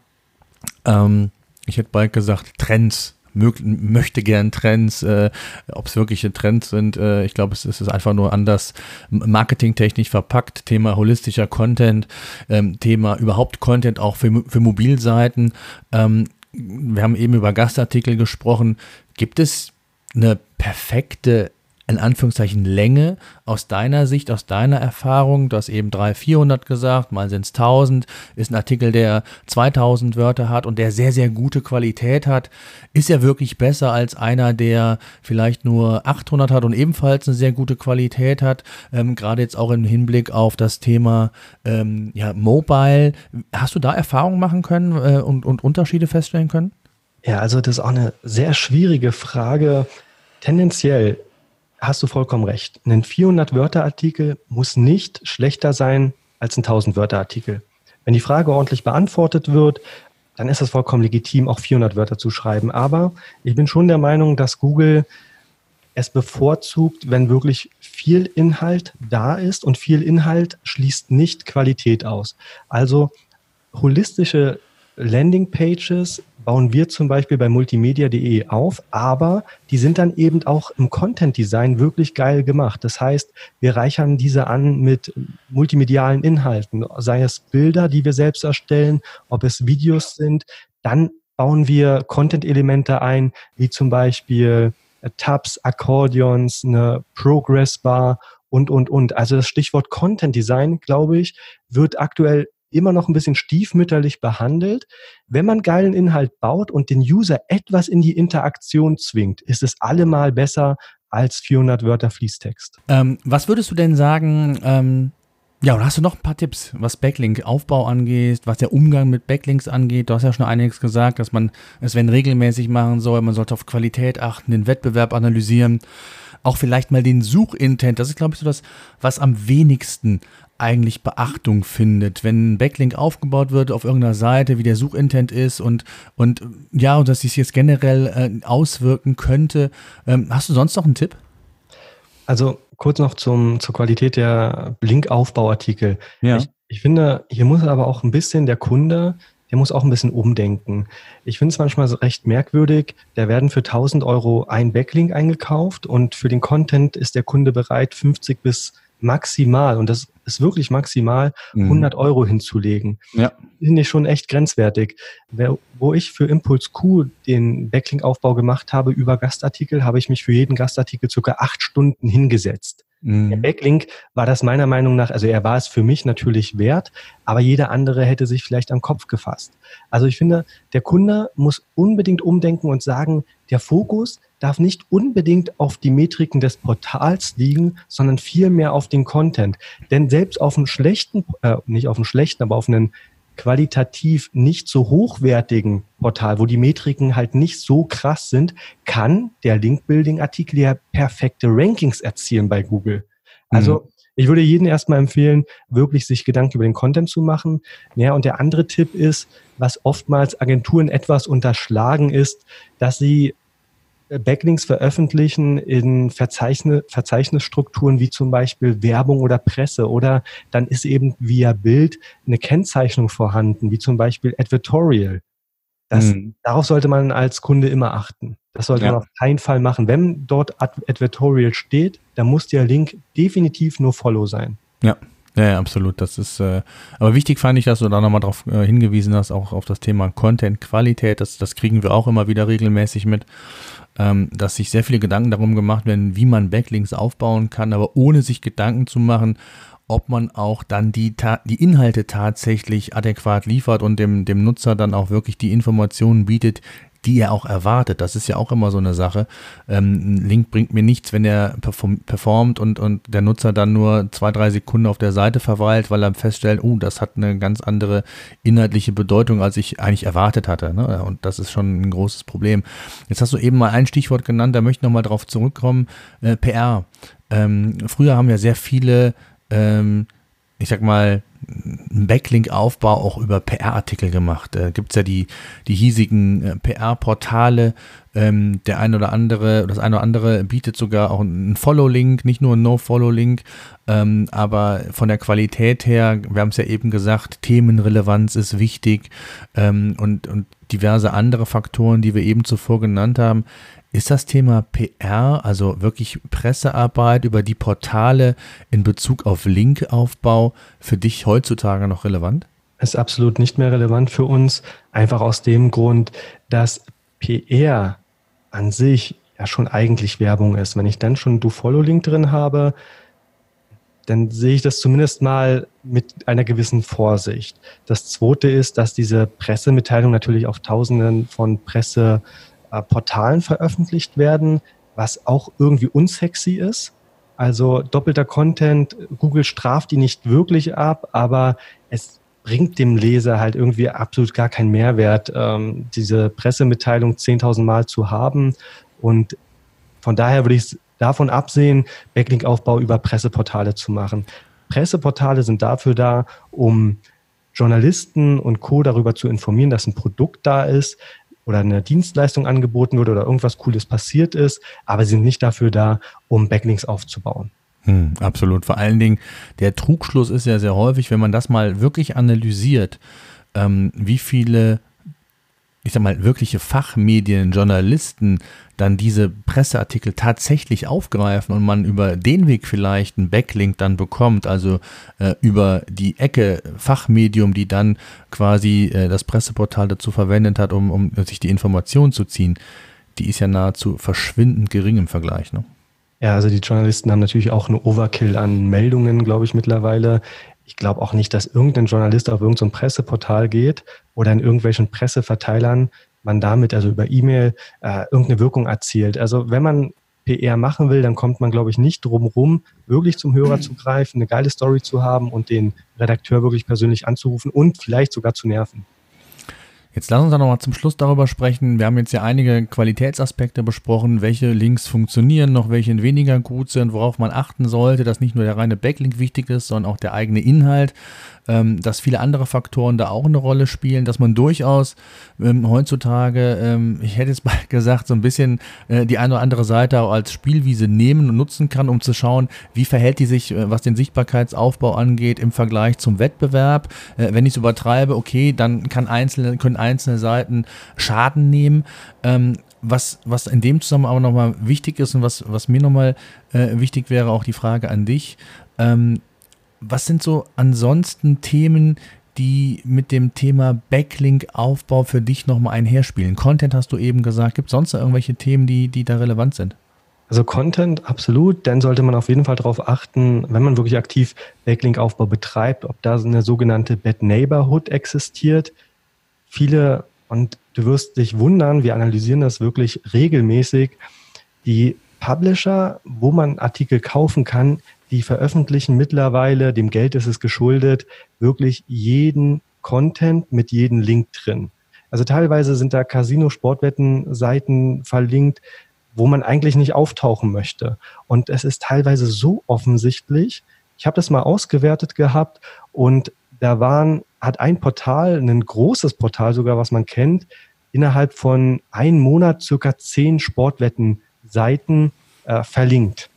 Speaker 1: ähm, ich hätte bald gesagt, Trends, möchte gern Trends, äh, ob es wirkliche Trends sind. Äh, ich glaube, es, es, ist einfach nur anders marketingtechnisch verpackt. Thema holistischer Content, ähm, Thema überhaupt Content auch für, für Mobilseiten. Ähm, wir haben eben über Gastartikel gesprochen. Gibt es eine perfekte in Anführungszeichen Länge aus deiner Sicht, aus deiner Erfahrung? Du hast eben 300, 400 gesagt, mal sind es 1000, ist ein Artikel, der 2000 Wörter hat und der sehr, sehr gute Qualität hat. Ist er wirklich besser als einer, der vielleicht nur 800 hat und ebenfalls eine sehr gute Qualität hat? Ähm, Gerade jetzt auch im Hinblick auf das Thema ähm, ja, Mobile. Hast du da Erfahrungen machen können äh, und, und Unterschiede feststellen können?
Speaker 2: Ja, also das ist auch eine sehr schwierige Frage. Tendenziell hast du vollkommen recht. Ein 400-Wörter-Artikel muss nicht schlechter sein als ein 1000-Wörter-Artikel. Wenn die Frage ordentlich beantwortet wird, dann ist es vollkommen legitim, auch 400 Wörter zu schreiben. Aber ich bin schon der Meinung, dass Google es bevorzugt, wenn wirklich viel Inhalt da ist und viel Inhalt schließt nicht Qualität aus. Also holistische Landingpages bauen wir zum Beispiel bei multimedia.de auf, aber die sind dann eben auch im Content Design wirklich geil gemacht. Das heißt, wir reichern diese an mit multimedialen Inhalten, sei es Bilder, die wir selbst erstellen, ob es Videos sind, dann bauen wir Content-Elemente ein, wie zum Beispiel äh, Tabs, Akkordeons, eine Progress Bar und, und, und. Also das Stichwort Content Design, glaube ich, wird aktuell immer noch ein bisschen stiefmütterlich behandelt. Wenn man geilen Inhalt baut und den User etwas in die Interaktion zwingt, ist es allemal besser als 400 Wörter Fließtext.
Speaker 1: Ähm, was würdest du denn sagen, ähm, ja, oder hast du noch ein paar Tipps, was Backlink-Aufbau angeht, was der Umgang mit Backlinks angeht? Du hast ja schon einiges gesagt, dass man es, wenn regelmäßig machen soll, man sollte auf Qualität achten, den Wettbewerb analysieren, auch vielleicht mal den Suchintent. Das ist, glaube ich, so das, was am wenigsten eigentlich Beachtung findet, wenn ein Backlink aufgebaut wird auf irgendeiner Seite, wie der Suchintent ist und, und ja, und dass sich jetzt generell äh, auswirken könnte. Ähm, hast du sonst noch einen Tipp?
Speaker 2: Also kurz noch zum, zur Qualität der Linkaufbauartikel.
Speaker 1: Ja.
Speaker 2: Ich, ich finde, hier muss aber auch ein bisschen der Kunde, der muss auch ein bisschen umdenken. Ich finde es manchmal so recht merkwürdig, da werden für 1000 Euro ein Backlink eingekauft und für den Content ist der Kunde bereit, 50 bis maximal, und das ist wirklich maximal, 100 mhm. Euro hinzulegen.
Speaker 1: Ja.
Speaker 2: Finde ich schon echt grenzwertig. Wo ich für Impuls Q den Backlink-Aufbau gemacht habe über Gastartikel, habe ich mich für jeden Gastartikel circa acht Stunden hingesetzt. Mhm. Der Backlink war das meiner Meinung nach, also er war es für mich natürlich wert, aber jeder andere hätte sich vielleicht am Kopf gefasst. Also ich finde, der Kunde muss unbedingt umdenken und sagen, der Fokus darf nicht unbedingt auf die Metriken des Portals liegen, sondern vielmehr auf den Content. Denn selbst auf einem schlechten, äh, nicht auf einem schlechten, aber auf einem qualitativ nicht so hochwertigen Portal, wo die Metriken halt nicht so krass sind, kann der Link-Building-Artikel ja perfekte Rankings erzielen bei Google. Also mhm. ich würde jedem erstmal empfehlen, wirklich sich Gedanken über den Content zu machen. Ja, und der andere Tipp ist, was oftmals Agenturen etwas unterschlagen ist, dass sie Backlinks veröffentlichen in Verzeichnis, Verzeichnisstrukturen wie zum Beispiel Werbung oder Presse oder dann ist eben via Bild eine Kennzeichnung vorhanden, wie zum Beispiel Advertorial. Das, mhm. Darauf sollte man als Kunde immer achten. Das sollte ja. man auf keinen Fall machen. Wenn dort Advertorial steht, dann muss der Link definitiv nur Follow sein.
Speaker 1: Ja, Ja, absolut. Das ist, äh, aber wichtig fand ich, dass du da nochmal darauf äh, hingewiesen hast, auch auf das Thema Content-Qualität. Das, das kriegen wir auch immer wieder regelmäßig mit, ähm, dass sich sehr viele Gedanken darum gemacht werden, wie man Backlinks aufbauen kann, aber ohne sich Gedanken zu machen, ob man auch dann die, die Inhalte tatsächlich adäquat liefert und dem, dem Nutzer dann auch wirklich die Informationen bietet, die er auch erwartet. Das ist ja auch immer so eine Sache. Ähm, ein Link bringt mir nichts, wenn er performt und, und der Nutzer dann nur zwei, drei Sekunden auf der Seite verweilt, weil er feststellt, oh, das hat eine ganz andere inhaltliche Bedeutung, als ich eigentlich erwartet hatte. Ne? Und das ist schon ein großes Problem. Jetzt hast du eben mal ein Stichwort genannt, da möchte ich nochmal drauf zurückkommen. Äh, PR. Ähm, früher haben ja sehr viele ähm, ich sag mal, einen Backlink-Aufbau auch über PR-Artikel gemacht. Da gibt es ja die, die hiesigen äh, PR-Portale. Ähm, der ein oder andere, das eine oder andere bietet sogar auch einen Follow-Link, nicht nur einen No-Follow-Link, ähm, aber von der Qualität her, wir haben es ja eben gesagt, Themenrelevanz ist wichtig ähm, und, und diverse andere Faktoren, die wir eben zuvor genannt haben, ist das Thema PR, also wirklich Pressearbeit über die Portale in Bezug auf Linkaufbau für dich heutzutage noch relevant?
Speaker 2: Ist absolut nicht mehr relevant für uns, einfach aus dem Grund, dass PR an sich ja schon eigentlich Werbung ist. Wenn ich dann schon Do-Follow-Link drin habe, dann sehe ich das zumindest mal mit einer gewissen Vorsicht. Das zweite ist, dass diese Pressemitteilung natürlich auf Tausenden von Presse äh, Portalen veröffentlicht werden, was auch irgendwie unsexy ist. Also doppelter Content, Google straft die nicht wirklich ab, aber es bringt dem Leser halt irgendwie absolut gar keinen Mehrwert, ähm, diese Pressemitteilung 10.000 Mal zu haben. Und von daher würde ich davon absehen, Backlink-Aufbau über Presseportale zu machen. Presseportale sind dafür da, um Journalisten und Co. darüber zu informieren, dass ein Produkt da ist, oder eine Dienstleistung angeboten wird oder irgendwas Cooles passiert ist, aber sie sind nicht dafür da, um Backlinks aufzubauen.
Speaker 1: Hm, absolut. Vor allen Dingen, der Trugschluss ist ja sehr häufig, wenn man das mal wirklich analysiert, ähm, wie viele ich sag mal, wirkliche Fachmedien, Journalisten dann diese Presseartikel tatsächlich aufgreifen und man über den Weg vielleicht einen Backlink dann bekommt, also äh, über die Ecke Fachmedium, die dann quasi äh, das Presseportal dazu verwendet hat, um, um sich die Informationen zu ziehen, die ist ja nahezu verschwindend gering im Vergleich. Ne?
Speaker 2: Ja, also die Journalisten haben natürlich auch eine Overkill an Meldungen, glaube ich, mittlerweile. Ich glaube auch nicht, dass irgendein Journalist auf irgendein Presseportal geht oder in irgendwelchen Presseverteilern man damit, also über E-Mail, äh, irgendeine Wirkung erzielt. Also wenn man PR machen will, dann kommt man, glaube ich, nicht drum rum, wirklich zum Hörer zu greifen, eine geile Story zu haben und den Redakteur wirklich persönlich anzurufen und vielleicht sogar zu nerven.
Speaker 1: Jetzt lass uns dann nochmal zum Schluss darüber sprechen. Wir haben jetzt ja einige Qualitätsaspekte besprochen, welche Links funktionieren, noch welche weniger gut sind, worauf man achten sollte, dass nicht nur der reine Backlink wichtig ist, sondern auch der eigene Inhalt ähm, dass viele andere Faktoren da auch eine Rolle spielen, dass man durchaus ähm, heutzutage, ähm, ich hätte jetzt mal <laughs> gesagt, so ein bisschen äh, die eine oder andere Seite auch als Spielwiese nehmen und nutzen kann, um zu schauen, wie verhält die sich, äh, was den Sichtbarkeitsaufbau angeht, im Vergleich zum Wettbewerb. Äh, wenn ich es übertreibe, okay, dann kann einzelne, können einzelne Seiten Schaden nehmen. Ähm, was, was in dem Zusammenhang aber nochmal wichtig ist und was, was mir nochmal äh, wichtig wäre, auch die Frage an dich. Ähm, was sind so ansonsten Themen, die mit dem Thema Backlink-Aufbau für dich nochmal einherspielen? Content hast du eben gesagt. Gibt es sonst irgendwelche Themen, die, die da relevant sind?
Speaker 2: Also Content, absolut. Dann sollte man auf jeden Fall darauf achten, wenn man wirklich aktiv Backlink-Aufbau betreibt, ob da eine sogenannte Bad Neighborhood existiert. Viele, und du wirst dich wundern, wir analysieren das wirklich regelmäßig, die Publisher, wo man Artikel kaufen kann, die veröffentlichen mittlerweile, dem Geld ist es geschuldet, wirklich jeden Content mit jedem Link drin. Also teilweise sind da Casino-Sportwetten-Seiten verlinkt, wo man eigentlich nicht auftauchen möchte. Und es ist teilweise so offensichtlich. Ich habe das mal ausgewertet gehabt und da waren, hat ein Portal, ein großes Portal sogar, was man kennt, innerhalb von einem Monat circa zehn Sportwetten-Seiten äh, verlinkt.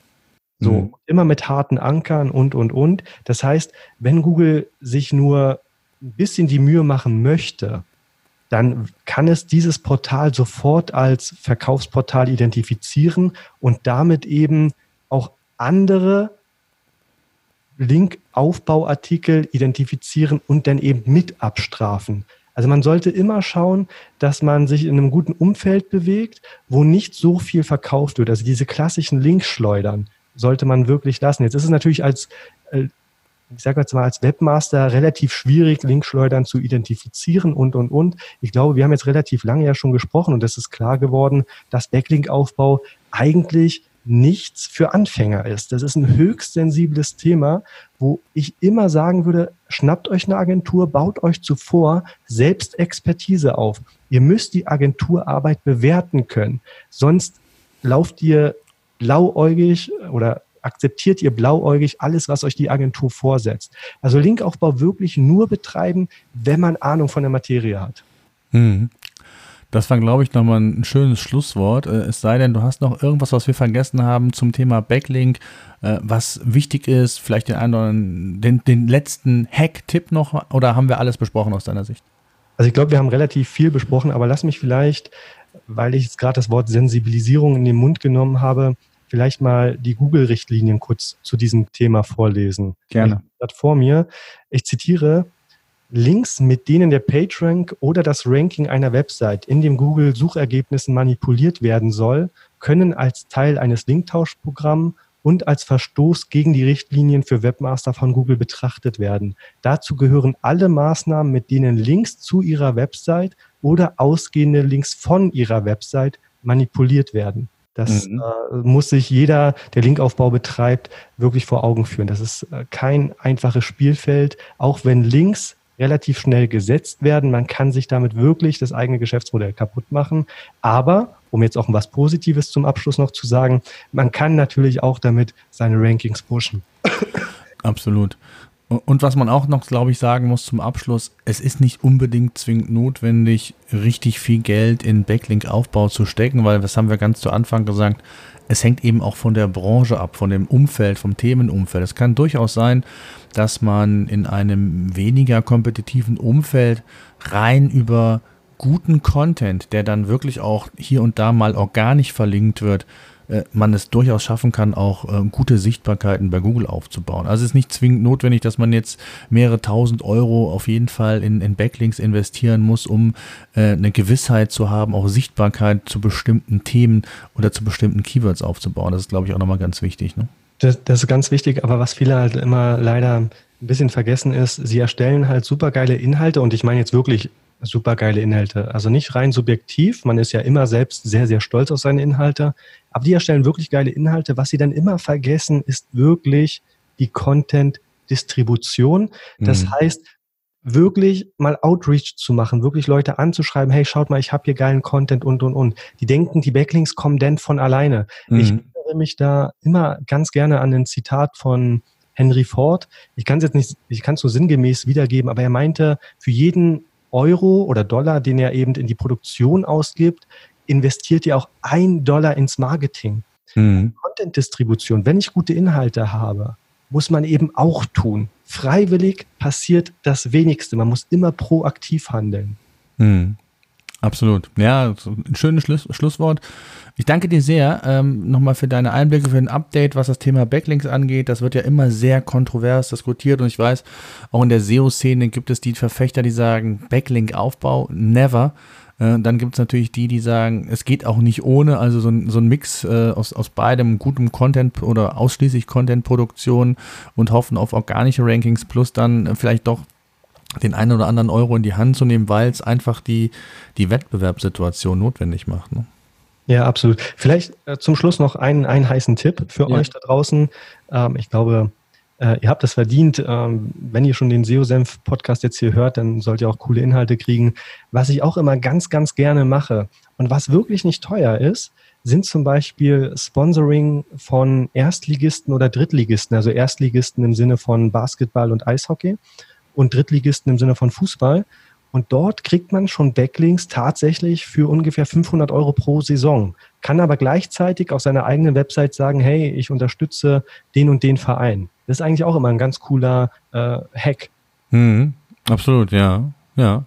Speaker 2: So, mhm. immer mit harten Ankern und, und, und. Das heißt, wenn Google sich nur ein bisschen die Mühe machen möchte, dann kann es dieses Portal sofort als Verkaufsportal identifizieren und damit eben auch andere Linkaufbauartikel identifizieren und dann eben mit abstrafen. Also man sollte immer schauen, dass man sich in einem guten Umfeld bewegt, wo nicht so viel verkauft wird. Also diese klassischen Linkschleudern sollte man wirklich lassen. Jetzt ist es natürlich als, äh, ich sage jetzt mal, als Webmaster relativ schwierig, Linkschleudern zu identifizieren und, und, und. Ich glaube, wir haben jetzt relativ lange ja schon gesprochen und es ist klar geworden, dass Backlink-Aufbau eigentlich nichts für Anfänger ist. Das ist ein höchst sensibles Thema, wo ich immer sagen würde, schnappt euch eine Agentur, baut euch zuvor selbst Expertise auf. Ihr müsst die Agenturarbeit bewerten können. Sonst lauft ihr blauäugig oder akzeptiert ihr blauäugig alles, was euch die Agentur vorsetzt. Also Linkaufbau wirklich nur betreiben, wenn man Ahnung von der Materie hat.
Speaker 1: Hm. Das war, glaube ich, nochmal ein schönes Schlusswort. Äh, es sei denn, du hast noch irgendwas, was wir vergessen haben zum Thema Backlink, äh, was wichtig ist, vielleicht den einen oder den, den letzten Hack-Tipp noch oder haben wir alles besprochen aus deiner Sicht?
Speaker 2: Also ich glaube, wir haben relativ viel besprochen, aber lass mich vielleicht, weil ich jetzt gerade das Wort Sensibilisierung in den Mund genommen habe, vielleicht mal die Google-Richtlinien kurz zu diesem Thema vorlesen.
Speaker 1: Gerne.
Speaker 2: Ich vor mir. Ich zitiere, Links, mit denen der PageRank oder das Ranking einer Website in den Google-Suchergebnissen manipuliert werden soll, können als Teil eines Linktauschprogramms und als Verstoß gegen die Richtlinien für Webmaster von Google betrachtet werden. Dazu gehören alle Maßnahmen, mit denen Links zu Ihrer Website oder ausgehende Links von Ihrer Website manipuliert werden. Das mhm. äh, muss sich jeder, der Linkaufbau betreibt, wirklich vor Augen führen. Das ist äh, kein einfaches Spielfeld, auch wenn Links relativ schnell gesetzt werden. Man kann sich damit wirklich das eigene Geschäftsmodell kaputt machen. Aber, um jetzt auch was Positives zum Abschluss noch zu sagen, man kann natürlich auch damit seine Rankings pushen.
Speaker 1: Absolut. Und was man auch noch, glaube ich, sagen muss zum Abschluss, es ist nicht unbedingt zwingend notwendig, richtig viel Geld in Backlink-Aufbau zu stecken, weil das haben wir ganz zu Anfang gesagt, es hängt eben auch von der Branche ab, von dem Umfeld, vom Themenumfeld. Es kann durchaus sein, dass man in einem weniger kompetitiven Umfeld rein über guten Content, der dann wirklich auch hier und da mal organisch verlinkt wird, man es durchaus schaffen kann, auch äh, gute Sichtbarkeiten bei Google aufzubauen. Also es ist nicht zwingend notwendig, dass man jetzt mehrere tausend Euro auf jeden Fall in, in Backlinks investieren muss, um äh, eine Gewissheit zu haben, auch Sichtbarkeit zu bestimmten Themen oder zu bestimmten Keywords aufzubauen. Das ist, glaube ich, auch nochmal ganz wichtig. Ne?
Speaker 2: Das, das ist ganz wichtig, aber was viele halt immer leider ein bisschen vergessen ist, sie erstellen halt super geile Inhalte und ich meine jetzt wirklich super geile Inhalte. Also nicht rein subjektiv, man ist ja immer selbst sehr, sehr stolz auf seine Inhalte, aber die erstellen wirklich geile Inhalte. Was sie dann immer vergessen, ist wirklich die Content-Distribution. Das mhm. heißt, wirklich mal Outreach zu machen, wirklich Leute anzuschreiben, hey, schaut mal, ich habe hier geilen Content und, und, und. Die denken, die Backlinks kommen denn von alleine. Mhm. Ich erinnere mich da immer ganz gerne an ein Zitat von Henry Ford. Ich kann es jetzt nicht, ich kann es so sinngemäß wiedergeben, aber er meinte, für jeden Euro oder Dollar, den er eben in die Produktion ausgibt, investiert ihr auch ein Dollar ins Marketing. Mhm. Content-Distribution, wenn ich gute Inhalte habe, muss man eben auch tun. Freiwillig passiert das wenigste. Man muss immer proaktiv handeln.
Speaker 1: Mhm. Absolut. Ja, ein schönes Schluss, Schlusswort. Ich danke dir sehr ähm, nochmal für deine Einblicke, für ein Update, was das Thema Backlinks angeht. Das wird ja immer sehr kontrovers diskutiert und ich weiß, auch in der SEO-Szene gibt es die Verfechter, die sagen, Backlink-Aufbau, never. Äh, dann gibt es natürlich die, die sagen, es geht auch nicht ohne, also so ein, so ein Mix äh, aus, aus beidem, gutem Content oder ausschließlich Content-Produktion und hoffen auf organische Rankings plus dann vielleicht doch den einen oder anderen Euro in die Hand zu nehmen, weil es einfach die, die Wettbewerbssituation notwendig macht. Ne?
Speaker 2: Ja, absolut. Vielleicht äh, zum Schluss noch einen, einen heißen Tipp für ja. euch da draußen. Ähm, ich glaube, äh, ihr habt es verdient. Ähm, wenn ihr schon den SEO-Senf-Podcast jetzt hier hört, dann sollt ihr auch coole Inhalte kriegen. Was ich auch immer ganz, ganz gerne mache und was wirklich nicht teuer ist, sind zum Beispiel Sponsoring von Erstligisten oder Drittligisten, also Erstligisten im Sinne von Basketball und Eishockey und Drittligisten im Sinne von Fußball. Und dort kriegt man schon Backlinks tatsächlich für ungefähr 500 Euro pro Saison, kann aber gleichzeitig auf seiner eigenen Website sagen, hey, ich unterstütze den und den Verein. Das ist eigentlich auch immer ein ganz cooler äh, Hack.
Speaker 1: Mhm, absolut, ja. Ja.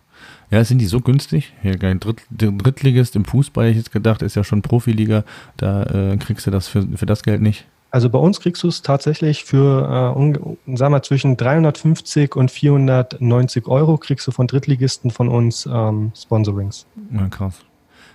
Speaker 1: Ja, sind die so günstig? Kein Dritt, Drittligist im Fußball, ich jetzt gedacht, ist ja schon Profiliga. Da äh, kriegst du das für, für das Geld nicht.
Speaker 2: Also bei uns kriegst du es tatsächlich für, äh, sagen wir, zwischen 350 und 490 Euro kriegst du von Drittligisten von uns ähm, Sponsorings.
Speaker 1: Ja, krass.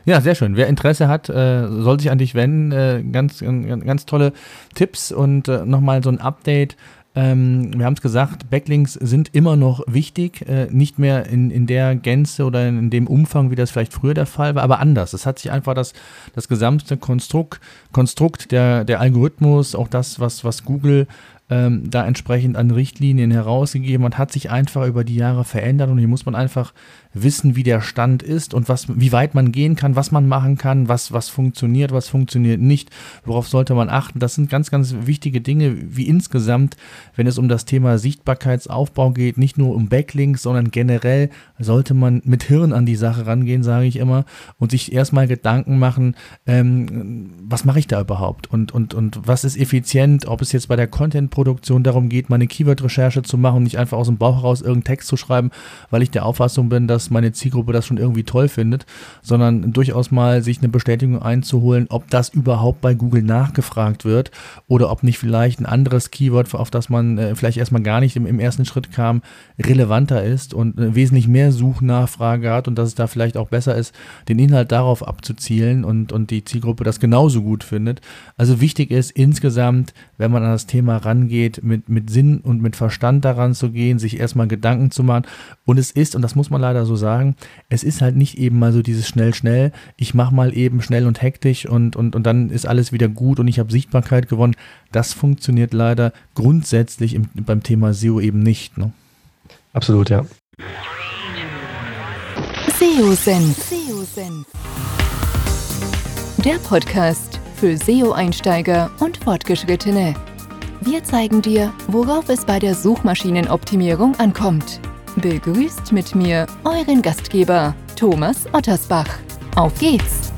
Speaker 1: Ja, sehr schön. Wer Interesse hat, äh, soll sich an dich wenden. Äh, ganz, ganz, ganz tolle Tipps und äh, nochmal so ein Update. Ähm, wir haben es gesagt, Backlinks sind immer noch wichtig, äh, nicht mehr in, in der Gänze oder in, dem Umfang, wie das vielleicht früher der Fall war, aber anders. Es hat sich einfach das, das gesamte Konstrukt, Konstrukt der, der Algorithmus, auch das, was, was Google ähm, da entsprechend an Richtlinien herausgegeben hat, hat sich einfach über die Jahre verändert und hier muss man einfach wissen, wie der Stand ist und was, wie weit man gehen kann, was man machen kann, was, was funktioniert, was funktioniert nicht, worauf sollte man achten. Das sind ganz, ganz wichtige Dinge, wie insgesamt, wenn es um das Thema Sichtbarkeitsaufbau geht, nicht nur um Backlinks, sondern generell sollte man mit Hirn an die Sache rangehen, sage ich immer, und sich erstmal Gedanken machen, ähm, was mache ich da überhaupt? Und, und, und was ist effizient, ob es jetzt bei der Content-Produktion darum geht, meine Keyword-Recherche zu machen, nicht einfach aus dem Bauch heraus irgendeinen Text zu schreiben, weil ich der Auffassung bin, dass dass meine Zielgruppe das schon irgendwie toll findet, sondern durchaus mal sich eine Bestätigung einzuholen, ob das überhaupt bei Google nachgefragt wird oder ob nicht vielleicht ein anderes Keyword, auf das man äh, vielleicht erstmal gar nicht im, im, ersten Schritt kam, relevanter ist und äh, wesentlich mehr Suchnachfrage hat und dass es da vielleicht auch besser ist, den Inhalt darauf abzuzielen und, und die Zielgruppe das genauso gut findet. Also wichtig ist insgesamt, wenn man an das Thema rangeht, mit, mit Sinn und mit Verstand daran zu gehen, sich erstmal Gedanken zu machen. Und es ist, und das muss man leider so so sagen, es ist halt nicht eben mal so dieses schnell, schnell, ich mache mal eben schnell und hektisch und, und, und dann ist alles wieder gut und ich habe Sichtbarkeit gewonnen. Das funktioniert leider grundsätzlich im, beim Thema SEO eben nicht. Ne?
Speaker 2: Absolut, ja.
Speaker 3: SEO-Senf. Der Podcast für SEO-Einsteiger und Fortgeschrittene. Wir zeigen dir, worauf es bei der Suchmaschinenoptimierung ankommt. Begrüßt mit mir euren Gastgeber Thomas Ottersbach. Auf geht's!